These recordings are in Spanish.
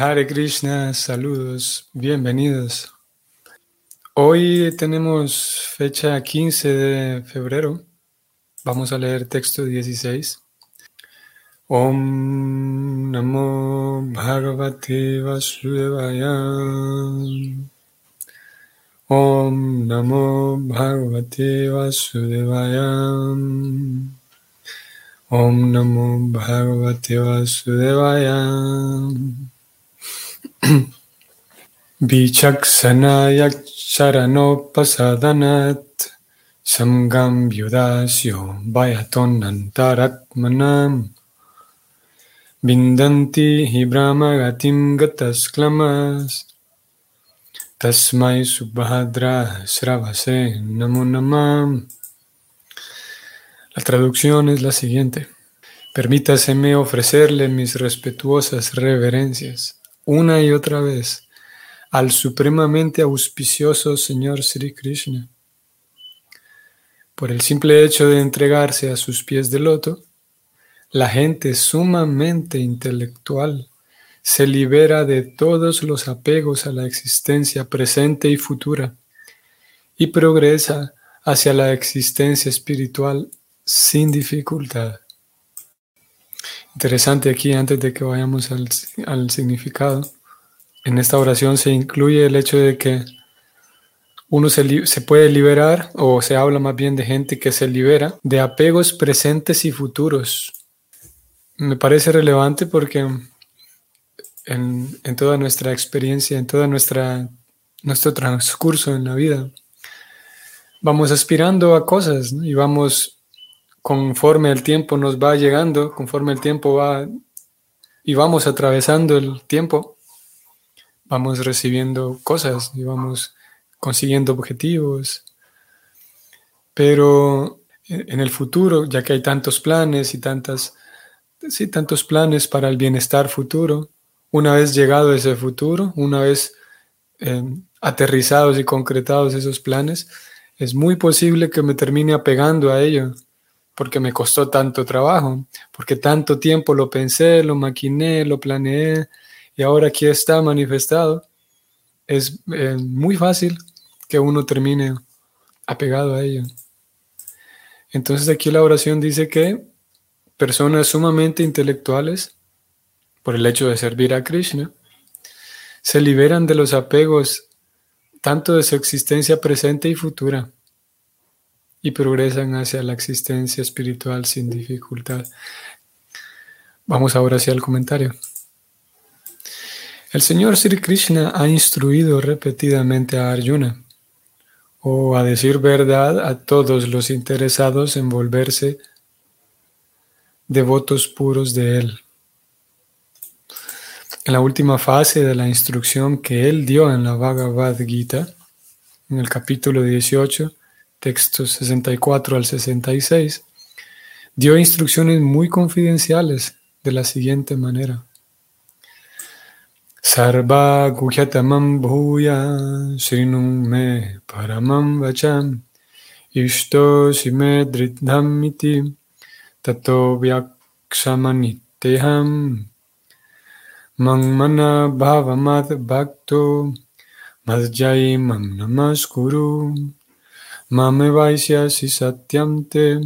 Hare Krishna, saludos, bienvenidos. Hoy tenemos fecha 15 de febrero. Vamos a leer texto 16. Om Namo Bhagavate Vasudevaya. Om Namo Bhagavate Vasudevaya. Om Namo Bhagavate Vasudevaya. Charanopasadanat samgam vyudasyo vayaton antaratmanam vindanti hi brahmagatim gatas tasmai subhadra sravase namo namam. La traducción es la siguiente. Permítaseme ofrecerle mis respetuosas reverencias una y otra vez al supremamente auspicioso Señor Sri Krishna. Por el simple hecho de entregarse a sus pies de loto, la gente sumamente intelectual se libera de todos los apegos a la existencia presente y futura y progresa hacia la existencia espiritual sin dificultad. Interesante aquí, antes de que vayamos al, significado, en esta oración se incluye el hecho de que uno se, se, puede liberar, o se habla más bien de gente que se libera, de apegos presentes y futuros. Me parece relevante porque en, en toda nuestra experiencia, en todo nuestro transcurso en la vida, vamos aspirando a cosas y vamos conforme el tiempo nos va llegando, conforme el tiempo va y vamos atravesando el tiempo, vamos recibiendo cosas y vamos consiguiendo objetivos. Pero en el futuro, ya que hay tantos planes y tantas, sí, tantos planes para el bienestar futuro, una vez llegado ese futuro, una vez eh, aterrizados y concretados esos planes, es muy posible que me termine apegando a ello porque me costó tanto trabajo, porque tanto tiempo lo pensé, lo maquiné, lo planeé y ahora aquí está manifestado. Es eh, muy fácil que uno termine apegado a ello. Entonces aquí la oración dice que personas sumamente intelectuales, por el hecho de servir a Krishna, se liberan de los apegos tanto de su existencia presente y futura y progresan hacia la existencia espiritual sin dificultad. Vamos ahora hacia el comentario. El Señor Sri Krishna ha instruido repetidamente a Arjuna, o a decir verdad a todos los interesados en volverse devotos puros de Él. En la última fase de la instrucción que Él dio en la Bhagavad Gita, en el capítulo 18, textos 64 al 66, dio instrucciones muy confidenciales de la siguiente manera. Sarva guhyatamam bhuya srinum me paramam vacham ishto simedridhamiti tato vyaksamaniteham mangmana bhavamad bhakto madjai mam namaskuru Mame si satyamte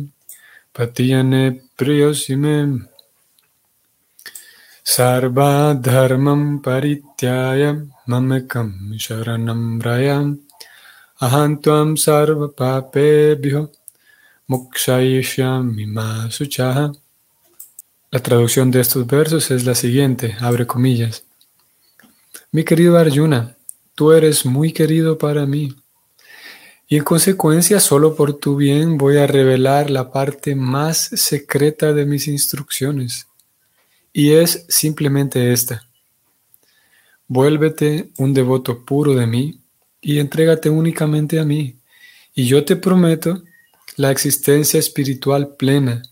patiyane priyosime sarva dharmam parityaya mamekam sharanam rayam ahantuam sarva papebhyo mokshayishyami masuchaha. La traducción de estos versos es la siguiente, abre comillas. Mi querido Arjuna, tú eres muy querido para mí y en consecuencia, solo por tu bien voy a revelar la parte más secreta de mis instrucciones. Y es simplemente esta. Vuélvete un devoto puro de mí y entrégate únicamente a mí. Y yo te prometo la existencia espiritual plena,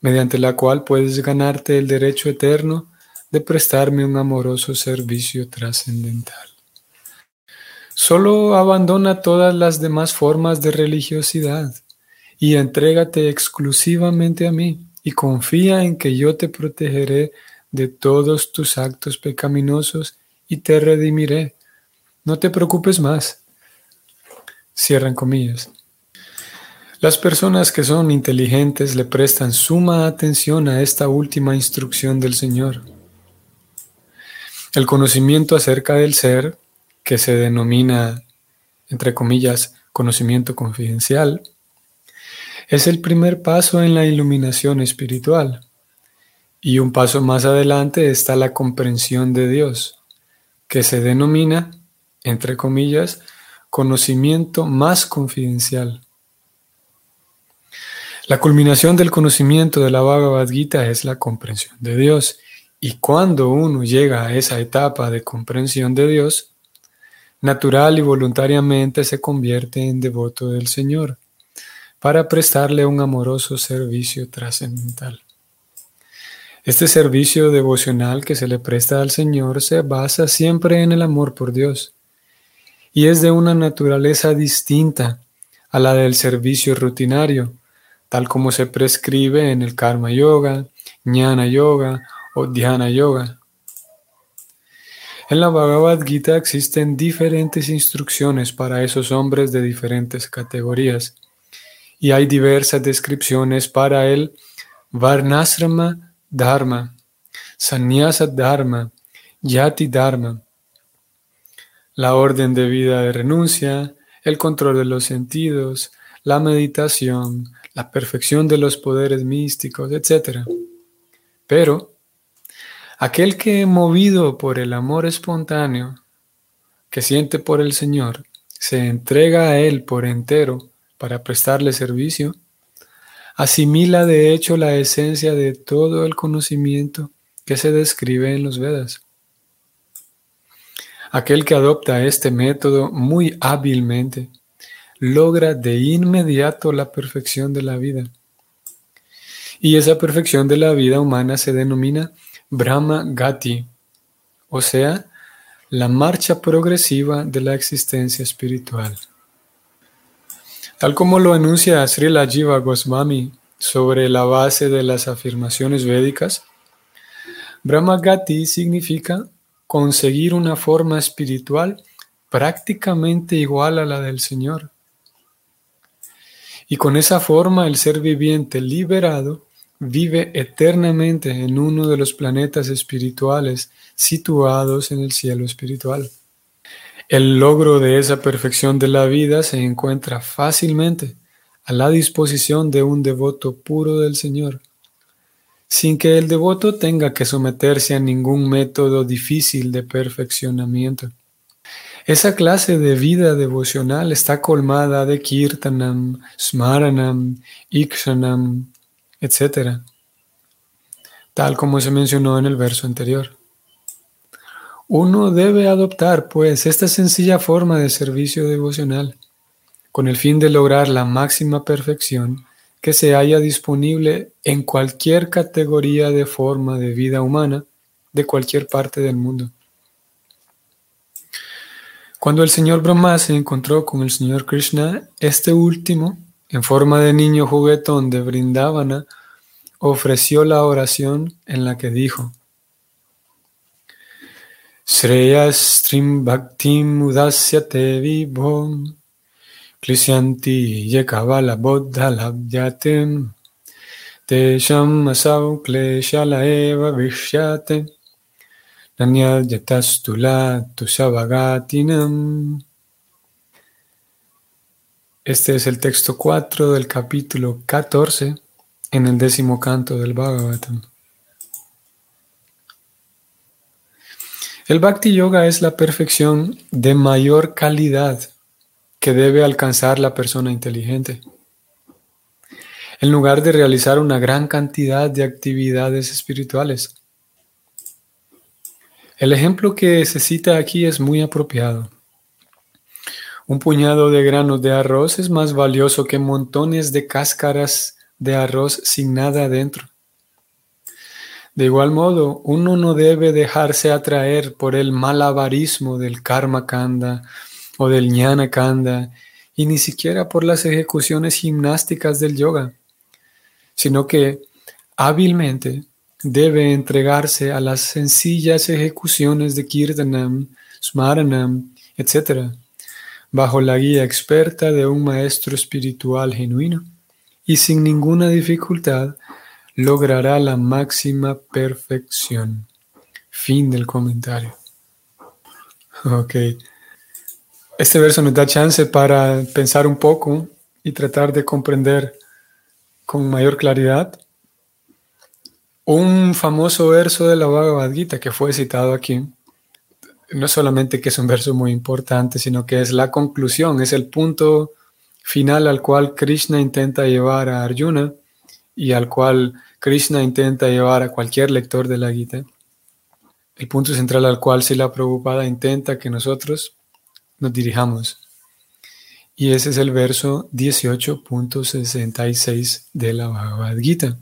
mediante la cual puedes ganarte el derecho eterno de prestarme un amoroso servicio trascendental. Solo abandona todas las demás formas de religiosidad y entrégate exclusivamente a mí y confía en que yo te protegeré de todos tus actos pecaminosos y te redimiré. No te preocupes más. Cierran comillas. Las personas que son inteligentes le prestan suma atención a esta última instrucción del Señor. El conocimiento acerca del ser, que se denomina, entre comillas, conocimiento confidencial, es el primer paso en la iluminación espiritual. Y un paso más adelante está la comprensión de Dios, que se denomina, entre comillas, conocimiento más confidencial. La culminación del conocimiento de la Bhagavad Gita es la comprensión de Dios. Y cuando uno llega a esa etapa de comprensión de Dios, natural y voluntariamente se convierte en devoto del Señor para prestarle un amoroso servicio trascendental. Este servicio devocional que se le presta al Señor se basa siempre en el amor por Dios y es de una naturaleza distinta a la del servicio rutinario tal como se prescribe en el Karma Yoga, Jnana Yoga o Dhyana Yoga. En la Bhagavad Gita existen diferentes instrucciones para esos hombres de diferentes categorías y hay diversas descripciones para el Varnasrama Dharma, Sannyasa Dharma, Yati Dharma, la orden de vida de renuncia, el control de los sentidos, la meditación, la perfección de los poderes místicos, etc. Pero aquel que movido por el amor espontáneo que siente por el Señor, se entrega a Él por entero para prestarle servicio, asimila de hecho la esencia de todo el conocimiento que se describe en los Vedas. Aquel que adopta este método muy hábilmente logra de inmediato la perfección de la vida. Y esa perfección de la vida humana se denomina Brahma Gati, o sea, la marcha progresiva de la existencia espiritual. Tal como lo anuncia Srila Jiva Goswami sobre la base de las afirmaciones védicas, Brahma Gati significa conseguir una forma espiritual prácticamente igual a la del Señor. Y con esa forma el ser viviente liberado vive eternamente en uno de los planetas espirituales situados en el cielo espiritual. El logro de esa perfección de la vida se encuentra fácilmente a la disposición de un devoto puro del Señor, sin que el devoto tenga que someterse a ningún método difícil de perfeccionamiento. Esa clase de vida devocional está colmada de kirtanam, smaranam, ikshanam, etc., tal como se mencionó en el verso anterior. Uno debe adoptar, pues, esta sencilla forma de servicio devocional con el fin de lograr la máxima perfección que se haya disponible en cualquier categoría de forma de vida humana de cualquier parte del mundo. Cuando el señor Brahma se encontró con el señor Krishna, este último, en forma de niño juguetón de Vrindavana, ofreció la oración en la que dijo: Shreyastrim Bhaktim Udasyate Vibhom Klishyanti Yekavala Bodha Labhyatem Tesham Asau Kleshala Eva Vishyate este es el texto 4 del capítulo 14 en el décimo canto del Bhagavatam. El Bhakti Yoga es la perfección de mayor calidad que debe alcanzar la persona inteligente. En lugar de realizar una gran cantidad de actividades espirituales, el ejemplo que se cita aquí es muy apropiado. Un puñado de granos de arroz es más valioso que montones de cáscaras de arroz sin nada adentro. De igual modo, uno no debe dejarse atraer por el malabarismo del karma kanda o del jnana kanda y ni siquiera por las ejecuciones gimnásticas del yoga, sino que hábilmente debe entregarse a las sencillas ejecuciones de Kirtanam, Smaranam, etc., bajo la guía experta de un maestro espiritual genuino, y sin ninguna dificultad logrará la máxima perfección. Fin del comentario. Ok. Este verso nos da chance para pensar un poco y tratar de comprender con mayor claridad un famoso verso de la Bhagavad Gita que fue citado aquí. No solamente que es un verso muy importante, sino que es la conclusión, es el punto final al cual Krishna intenta llevar a Arjuna y al cual Krishna intenta llevar a cualquier lector de la Gita. El punto central al cual Sila Prabhupada intenta que nosotros nos dirijamos. Y ese es el verso 18.66 de la Bhagavad Gita,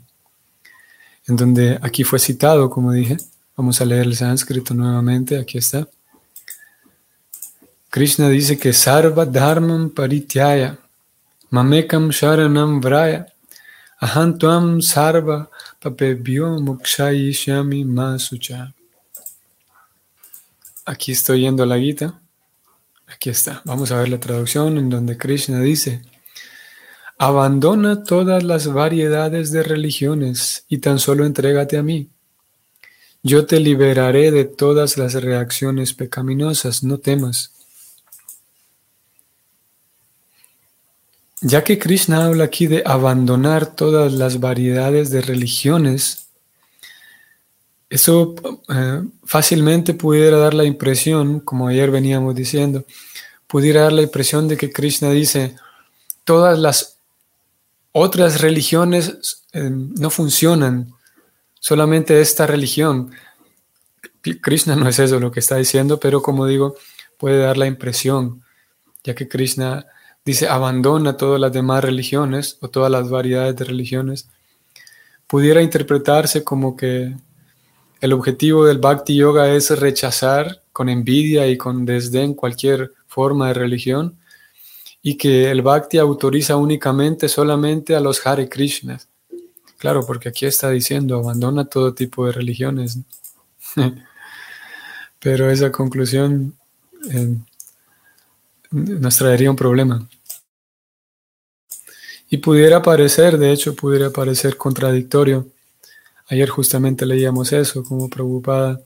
en donde aquí fue citado, como dije. Vamos a leer el sánscrito nuevamente, aquí está. Krishna dice que Sarva Dharmam Parityaya Mamekam Sharanam Vraya Ahantuam Sarva Papebhyo Mukshayishyami Masucha. Aquí estoy yendo a la Gita. Aquí está. Vamos a ver la traducción en donde Krishna dice, abandona todas las variedades de religiones y tan solo entrégate a mí. Yo te liberaré de todas las reacciones pecaminosas, no temas. Ya que Krishna habla aquí de abandonar todas las variedades de religiones, eso eh, fácilmente pudiera dar la impresión, como ayer veníamos diciendo, pudiera dar la impresión de que Krishna dice, todas las otras religiones eh, no funcionan, solamente esta religión. Krishna no es eso lo que está diciendo, pero como digo, puede dar la impresión, ya que Krishna dice, abandona todas las demás religiones o todas las variedades de religiones, pudiera interpretarse como que el objetivo del Bhakti Yoga es rechazar con envidia y con desdén cualquier forma de religión y que el Bhakti autoriza únicamente solamente a los Hare Krishnas. Claro, porque aquí está diciendo abandona todo tipo de religiones. Pero esa conclusión eh, nos traería un problema. Y pudiera parecer, de hecho, pudiera parecer contradictorio Ayer justamente leíamos eso, como Prabhupada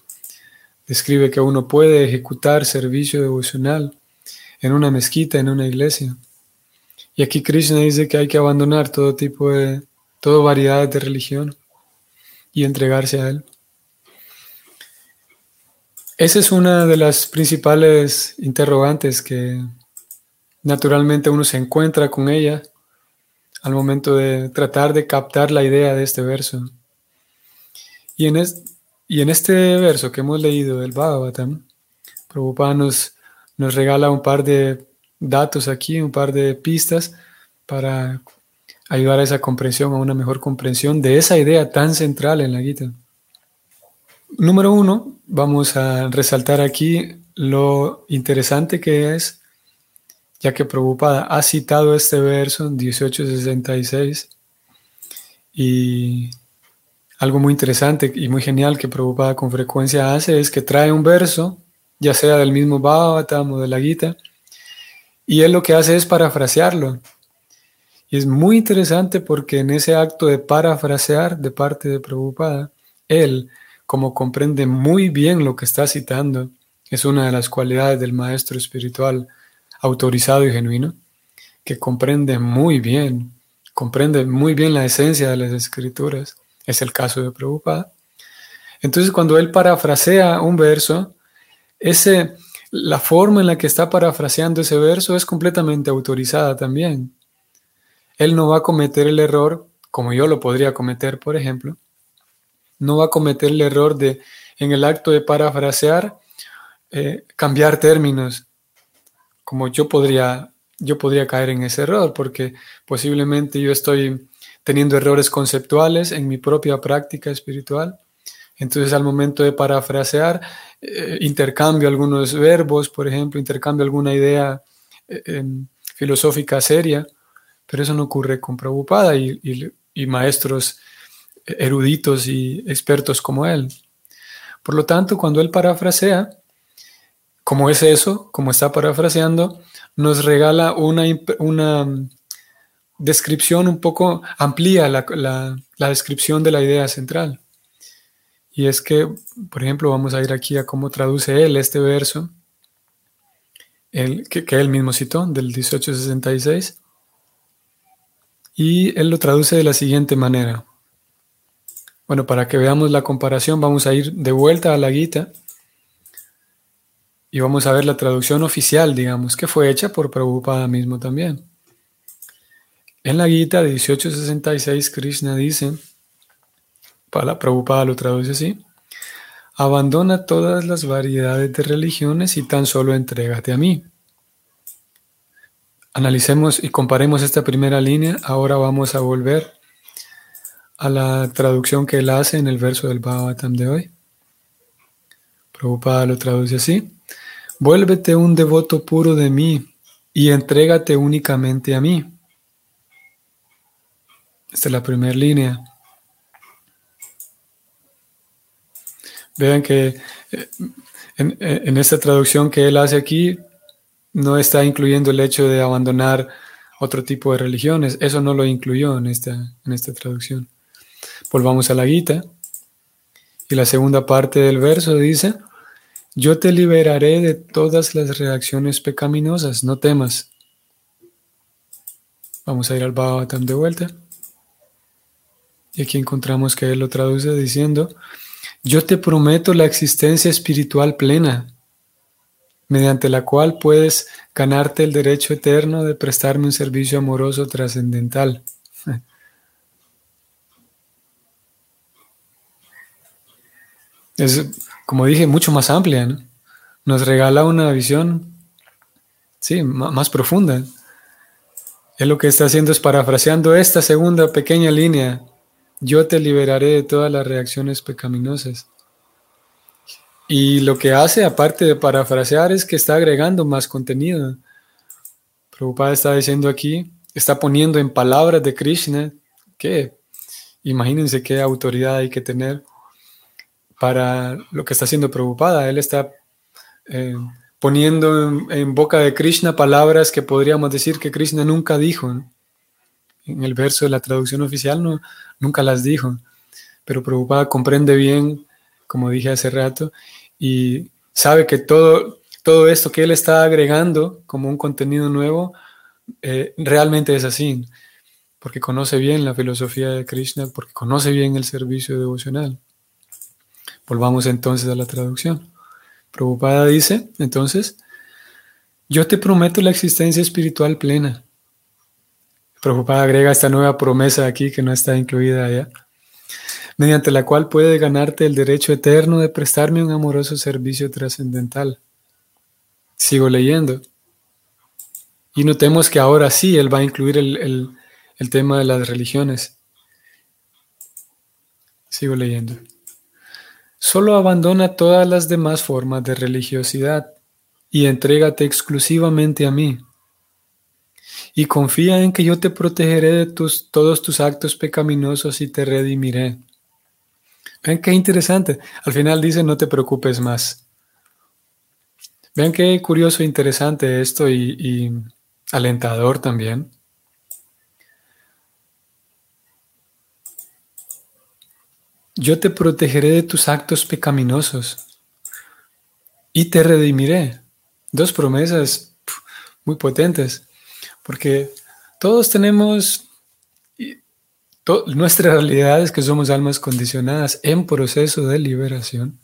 describe que uno puede ejecutar servicio devocional en una mezquita, en una iglesia. Y aquí Krishna dice que hay que abandonar todo tipo de, toda variedad de religión y entregarse a Él. Esa es una de las principales interrogantes que naturalmente uno se encuentra con ella al momento de tratar de captar la idea de este verso. Y en, y en este verso que hemos leído del Bhagavatam, Prabhupada nos regala un par de datos aquí, un par de pistas para ayudar a esa comprensión, a una mejor comprensión de esa idea tan central en la Gita. Número uno, vamos a resaltar aquí lo interesante que es, ya que Prabhupada ha citado este verso en 1866 y algo muy interesante y muy genial que Prabhupada con frecuencia hace es que trae un verso, ya sea del mismo Bhagavatam o de la Gita, y él lo que hace es parafrasearlo. Y es muy interesante porque en ese acto de parafrasear de parte de Prabhupada, él, como comprende muy bien lo que está citando, es una de las cualidades del maestro espiritual autorizado y genuino, que comprende muy bien, comprende muy bien la esencia de las escrituras es el caso de Prabhupada. Entonces, cuando él parafrasea un verso, ese, la forma en la que está parafraseando ese verso es completamente autorizada también. Él no va a cometer el error, como yo lo podría cometer, por ejemplo, no va a cometer el error de, en el acto de parafrasear, eh, cambiar términos, como yo podría, yo podría caer en ese error, porque posiblemente yo estoy teniendo errores conceptuales en mi propia práctica espiritual. Entonces al momento de parafrasear, eh, intercambio algunos verbos, por ejemplo, intercambio alguna idea eh, filosófica seria, pero eso no ocurre con Prabhupada y, maestros eruditos y expertos como él. Por lo tanto, cuando él parafrasea, como es eso, como está parafraseando, nos regala una, una descripción un poco, amplía la, la, descripción de la idea central. Y es que, por ejemplo, vamos a ir aquí a cómo traduce él este verso, que, que él mismo citó, del 1866. Y él lo traduce de la siguiente manera. Bueno, para que veamos la comparación, vamos a ir de vuelta a la Gita y vamos a ver la traducción oficial, digamos, que fue hecha por Prabhupada mismo también. En la Gita de 1866, Krishna dice, para Prabhupada lo traduce así, abandona todas las variedades de religiones y tan solo entrégate a mí. Analicemos y comparemos esta primera línea. Ahora vamos a volver a la traducción que él hace en el verso del Bhagavatam de hoy. Prabhupada lo traduce así. Vuélvete un devoto puro de mí y entrégate únicamente a mí. Esta es la primera línea. Vean que eh, en, en, esta traducción que él hace aquí, no está incluyendo el hecho de abandonar otro tipo de religiones. Eso no lo incluyó en esta, en esta traducción. Volvamos a la guita. Y la segunda parte del verso dice, yo te liberaré de todas las reacciones pecaminosas, no temas. Vamos a ir al Bhagavatam de vuelta. Y aquí encontramos que él lo traduce diciendo, yo te prometo la existencia espiritual plena mediante la cual puedes ganarte el derecho eterno de prestarme un servicio amoroso trascendental. Es, como dije, mucho más amplia, Nos regala una visión, sí, más profunda. Él lo que está haciendo es parafraseando esta segunda pequeña línea. Yo te liberaré de todas las reacciones pecaminosas. Y lo que hace, aparte de parafrasear, es que está agregando más contenido. Prabhupada está diciendo aquí, está poniendo en palabras de Krishna que imagínense qué autoridad hay que tener para lo que está haciendo Prabhupada. Él está eh, poniendo en, boca de Krishna palabras que podríamos decir que Krishna nunca dijo. En el verso de la traducción oficial nunca las dijo. Pero Prabhupada comprende bien, como dije hace rato, y sabe que todo, todo esto que él está agregando como un contenido nuevo eh, realmente es así, porque conoce bien la filosofía de Krishna, porque conoce bien el servicio devocional. Volvamos entonces a la traducción. Prabhupada dice, entonces, yo te prometo la existencia espiritual plena. Prabhupada agrega esta nueva promesa aquí que no está incluida allá mediante la cual puedes ganarte el derecho eterno de prestarme un amoroso servicio trascendental. Sigo leyendo. Y notemos que ahora sí Él va a incluir el, el tema de las religiones. Sigo leyendo. Solo abandona todas las demás formas de religiosidad y entrégate exclusivamente a mí. Y confía en que yo te protegeré de tus, todos tus actos pecaminosos y te redimiré. Ven qué interesante. Al final dice, no te preocupes más. Vean qué curioso e interesante esto y alentador también. Yo te protegeré de tus actos pecaminosos y te redimiré. Dos promesas muy potentes, porque todos tenemos nuestra realidad es que somos almas condicionadas en proceso de liberación.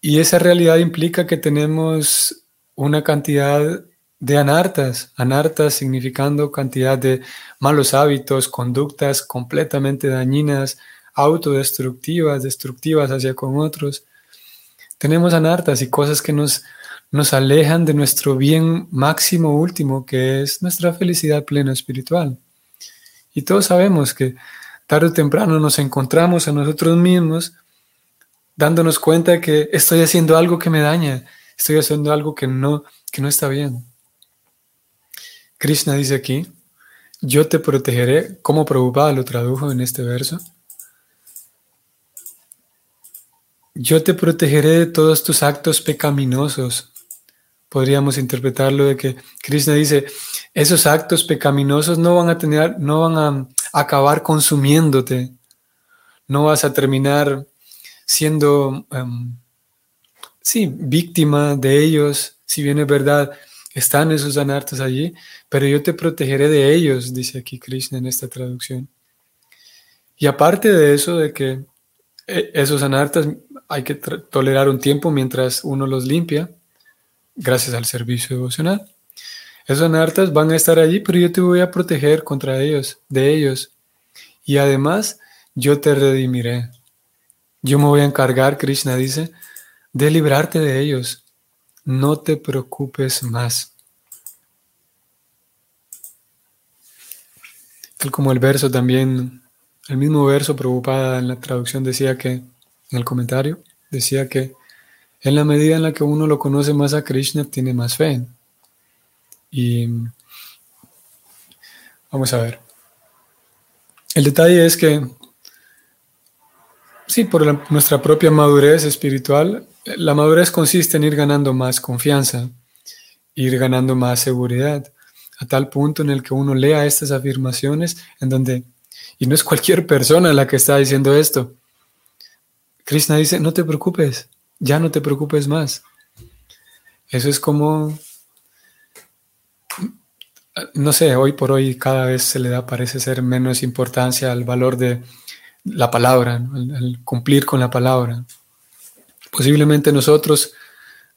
Y esa realidad implica que tenemos una cantidad de anartas, anartas significando cantidad de malos hábitos, conductas completamente dañinas, autodestructivas, destructivas hacia con otros. Tenemos anartas y cosas que nos, nos alejan de nuestro bien máximo último, que es nuestra felicidad plena espiritual. Y todos sabemos que tarde o temprano nos encontramos a nosotros mismos dándonos cuenta de que estoy haciendo algo que me daña, estoy haciendo algo que no, que no está bien. Krishna dice aquí, yo te protegeré, como Prabhupada lo tradujo en este verso, yo te protegeré de todos tus actos pecaminosos. Podríamos interpretarlo de que Krishna dice, esos actos pecaminosos no van a tener, no van a acabar consumiéndote. No vas a terminar siendo, um, sí, víctima de ellos. Si bien es verdad, están esos anartas allí, pero yo te protegeré de ellos, dice aquí Krishna en esta traducción. Y aparte de eso, de que eh, esos anartas hay que tolerar un tiempo mientras uno los limpia, gracias al servicio devocional. Esos anartas van a estar allí, pero yo te voy a proteger contra ellos, de ellos. Y además, yo te redimiré. Yo me voy a encargar, Krishna dice, de librarte de ellos. No te preocupes más. Tal como el verso también, el mismo verso preocupada en la traducción decía que, en el comentario, decía que en la medida en la que uno lo conoce más a Krishna, tiene más fe. Y vamos a ver. El detalle es que, sí, por nuestra propia madurez espiritual, la madurez consiste en ir ganando más confianza, ir ganando más seguridad, a tal punto en el que uno lea estas afirmaciones en donde, y no es cualquier persona la que está diciendo esto, Krishna dice, no te preocupes, ya no te preocupes más. Eso es como, no sé, hoy por hoy cada vez se le da, parece ser menos importancia al valor de la palabra, al, cumplir con la palabra. Posiblemente nosotros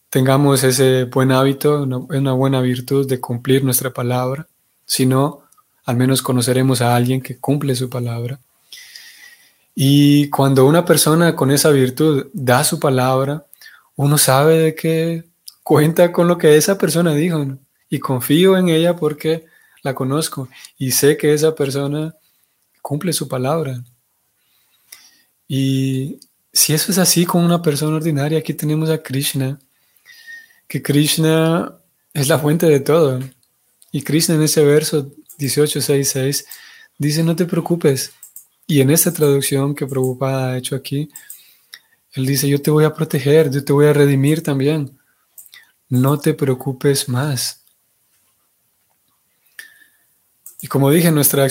tengamos ese buen hábito, una, buena virtud de cumplir nuestra palabra. Si no, al menos conoceremos a alguien que cumple su palabra. Y cuando una persona con esa virtud da su palabra, uno sabe de que cuenta con lo que esa persona dijo y confío en ella porque la conozco y sé que esa persona cumple su palabra. Y si eso es así con una persona ordinaria, aquí tenemos a Krishna, que Krishna es la fuente de todo. Y Krishna en ese verso 18.6.6 dice, no te preocupes, y en esta traducción que Prabhupada ha hecho aquí, él dice, yo te voy a proteger, yo te voy a redimir también. No te preocupes más. Y como dije, nuestra,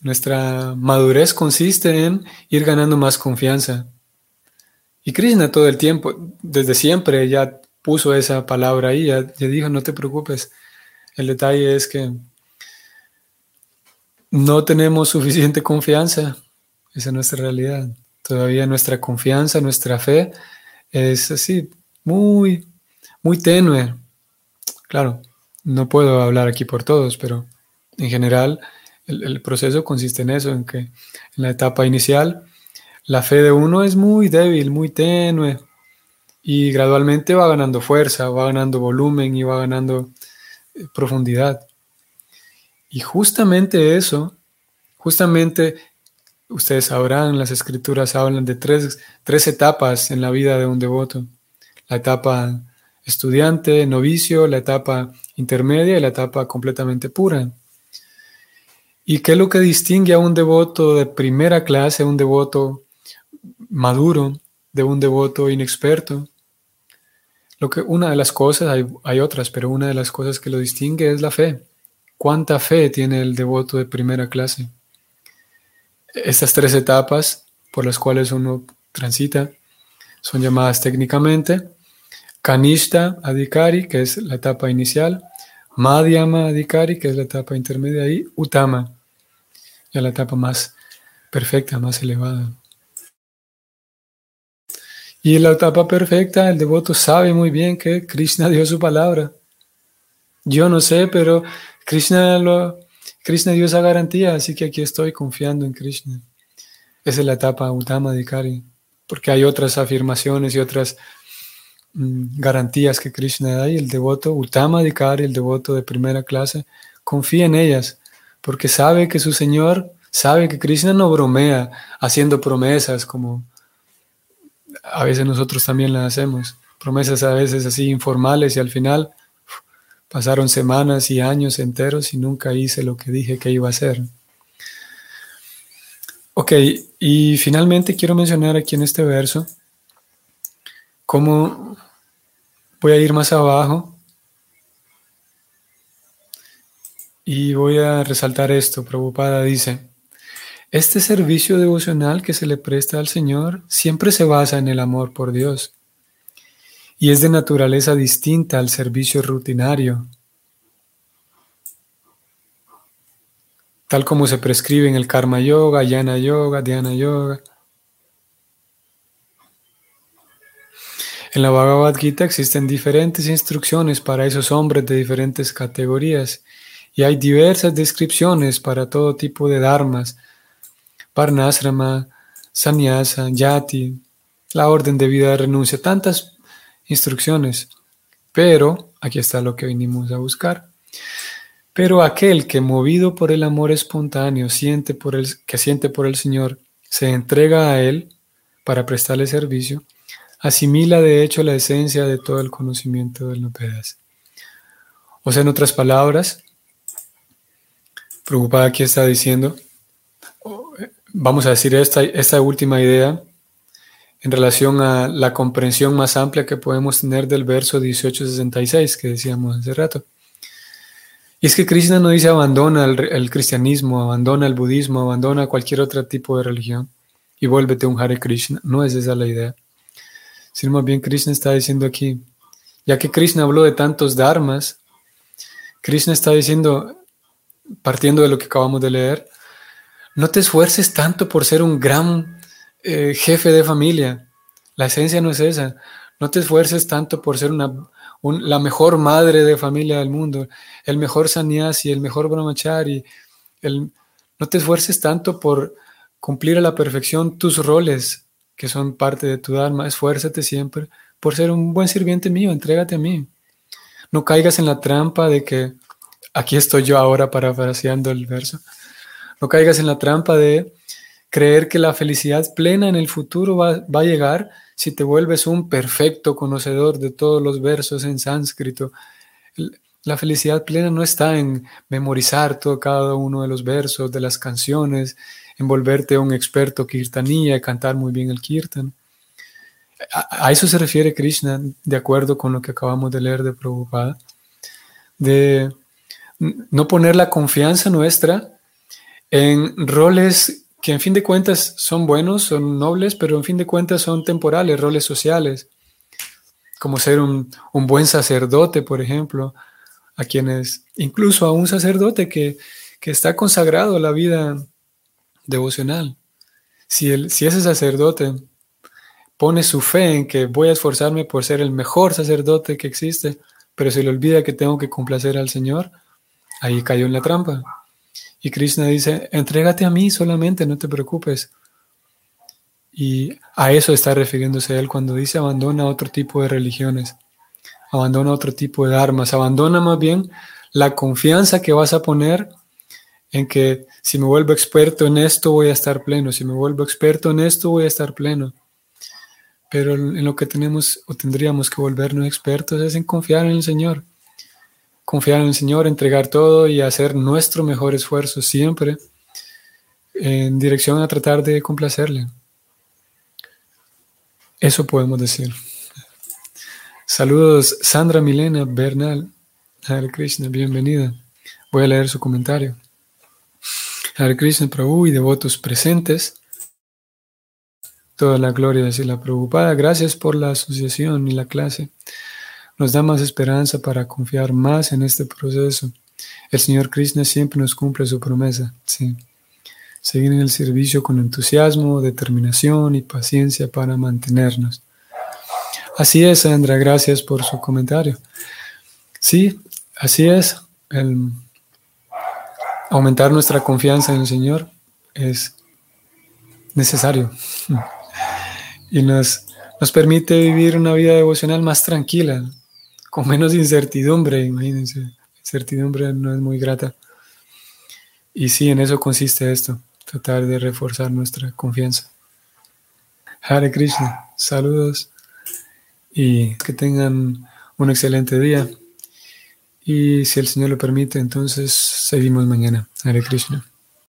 nuestra madurez consiste en ir ganando más confianza. Y Krishna todo el tiempo, desde siempre, ya puso esa palabra ahí, ya, ya dijo, no te preocupes. El detalle es que no tenemos suficiente confianza. Esa es nuestra realidad. Todavía nuestra confianza, nuestra fe es así, muy, muy tenue. Claro, no puedo hablar aquí por todos, pero en general el, proceso consiste en eso, en que en la etapa inicial la fe de uno es muy débil, muy tenue y gradualmente va ganando fuerza, va ganando volumen y va ganando eh, profundidad. Y justamente eso, justamente ustedes sabrán, las escrituras hablan de tres, tres etapas en la vida de un devoto. La etapa estudiante, novicio, la etapa intermedia y la etapa completamente pura. ¿Y qué es lo que distingue a un devoto de primera clase, un devoto maduro, de un devoto inexperto? Lo que, una de las cosas, hay, hay otras, pero una de las cosas que lo distingue es la fe. ¿Cuánta fe tiene el devoto de primera clase? Estas tres etapas por las cuales uno transita son llamadas técnicamente Kanishta Adhikari, que es la etapa inicial, Madhyama Adhikari, que es la etapa intermedia, y Utama, ya la etapa más perfecta, más elevada. Y en la etapa perfecta, el devoto sabe muy bien que Krishna dio su palabra. Yo no sé, pero Krishna, lo, Krishna dio esa garantía, así que aquí estoy confiando en Krishna. Esa es la etapa Utama Dikari, porque hay otras afirmaciones y otras mm, garantías que Krishna da y el devoto Utama Dikari, el devoto de primera clase, confía en ellas, porque sabe que su Señor, sabe que Krishna no bromea haciendo promesas como a veces nosotros también las hacemos, promesas a veces así informales y al final Pasaron semanas y años enteros y nunca hice lo que dije que iba a hacer. Ok, y finalmente quiero mencionar aquí en este verso ¿Cómo voy a ir más abajo? Y voy a resaltar esto. Prabhupada dice, este servicio devocional que se le presta al Señor siempre se basa en el amor por Dios y es de naturaleza distinta al servicio rutinario, tal como se prescribe en el Karma Yoga, Yana Yoga, Dhyana Yoga. En la Bhagavad Gita existen diferentes instrucciones para esos hombres de diferentes categorías y hay diversas descripciones para todo tipo de dharmas, parnasrama, sannyasa, yati, la orden de vida de renuncia, tantas instrucciones. Pero, aquí está lo que vinimos a buscar. Pero aquel que movido por el amor espontáneo siente por el, que siente por el Señor, se entrega a Él para prestarle servicio, asimila de hecho la esencia de todo el conocimiento del Nopedas. O sea, en otras palabras, preocupada aquí está diciendo, vamos a decir esta, esta última idea en relación a la comprensión más amplia que podemos tener del verso 1866 que decíamos hace rato. Y es que Krishna no dice abandona el, cristianismo, abandona el budismo, abandona cualquier otro tipo de religión y vuélvete un Hare Krishna. No es esa la idea. Sino más bien Krishna está diciendo aquí, ya que Krishna habló de tantos dharmas, Krishna está diciendo, partiendo de lo que acabamos de leer, no te esfuerces tanto por ser un gran eh, jefe de familia. La esencia no es esa. No te esfuerces tanto por ser una, la mejor madre de familia del mundo, el mejor sannyasi, el mejor brahmachari. El, no te esfuerces tanto por cumplir a la perfección tus roles que son parte de tu alma. Esfuérzate siempre por ser un buen sirviente mío, entrégate a mí. No caigas en la trampa de que aquí estoy yo ahora parafraseando el verso no caigas en la trampa de creer que la felicidad plena en el futuro va, a llegar si te vuelves un perfecto conocedor de todos los versos en sánscrito. La felicidad plena no está en memorizar todo cada uno de los versos de las canciones, en volverte un experto kirtanía y cantar muy bien el kirtan. A, a, eso se refiere Krishna, de acuerdo con lo que acabamos de leer de Prabhupada, de no poner la confianza nuestra en roles que en fin de cuentas son buenos, son nobles, pero en fin de cuentas son temporales, roles sociales, como ser un, buen sacerdote, por ejemplo, a quienes, incluso a un sacerdote que, está consagrado a la vida devocional. Si, si ese sacerdote pone su fe en que voy a esforzarme por ser el mejor sacerdote que existe, pero se le olvida que tengo que complacer al Señor, ahí cayó en la trampa. Y Krishna dice, entrégate a mí solamente, no te preocupes. Y a eso está refiriéndose él cuando dice abandona otro tipo de religiones, abandona otro tipo de armas, abandona más bien la confianza que vas a poner en que si me vuelvo experto en esto voy a estar pleno, si me vuelvo experto en esto voy a estar pleno. Pero en lo que tenemos o tendríamos que volvernos expertos es en confiar en el Señor confiar en el Señor, entregar todo y hacer nuestro mejor esfuerzo siempre en dirección a tratar de complacerle. Eso podemos decir. Saludos, Sandra Milena Bernal. Hare Krishna, bienvenida. Voy a leer su comentario. Hare Krishna Prabhu y devotos presentes. Toda la gloria de la Prabhupada. Gracias por la asociación y la clase nos da más esperanza para confiar más en este proceso. El Señor Krishna siempre nos cumple su promesa, sí. Seguir en el servicio con entusiasmo, determinación y paciencia para mantenernos. Así es, Sandra, gracias por su comentario. Sí, así es. El aumentar nuestra confianza en el Señor es necesario y nos, nos permite vivir una vida devocional más tranquila, con menos incertidumbre, imagínense. Incertidumbre no es muy grata. Y sí, en eso consiste esto, tratar de reforzar nuestra confianza. Hare Krishna, saludos y que tengan un excelente día. Y si el Señor lo permite, entonces seguimos mañana. Hare Krishna.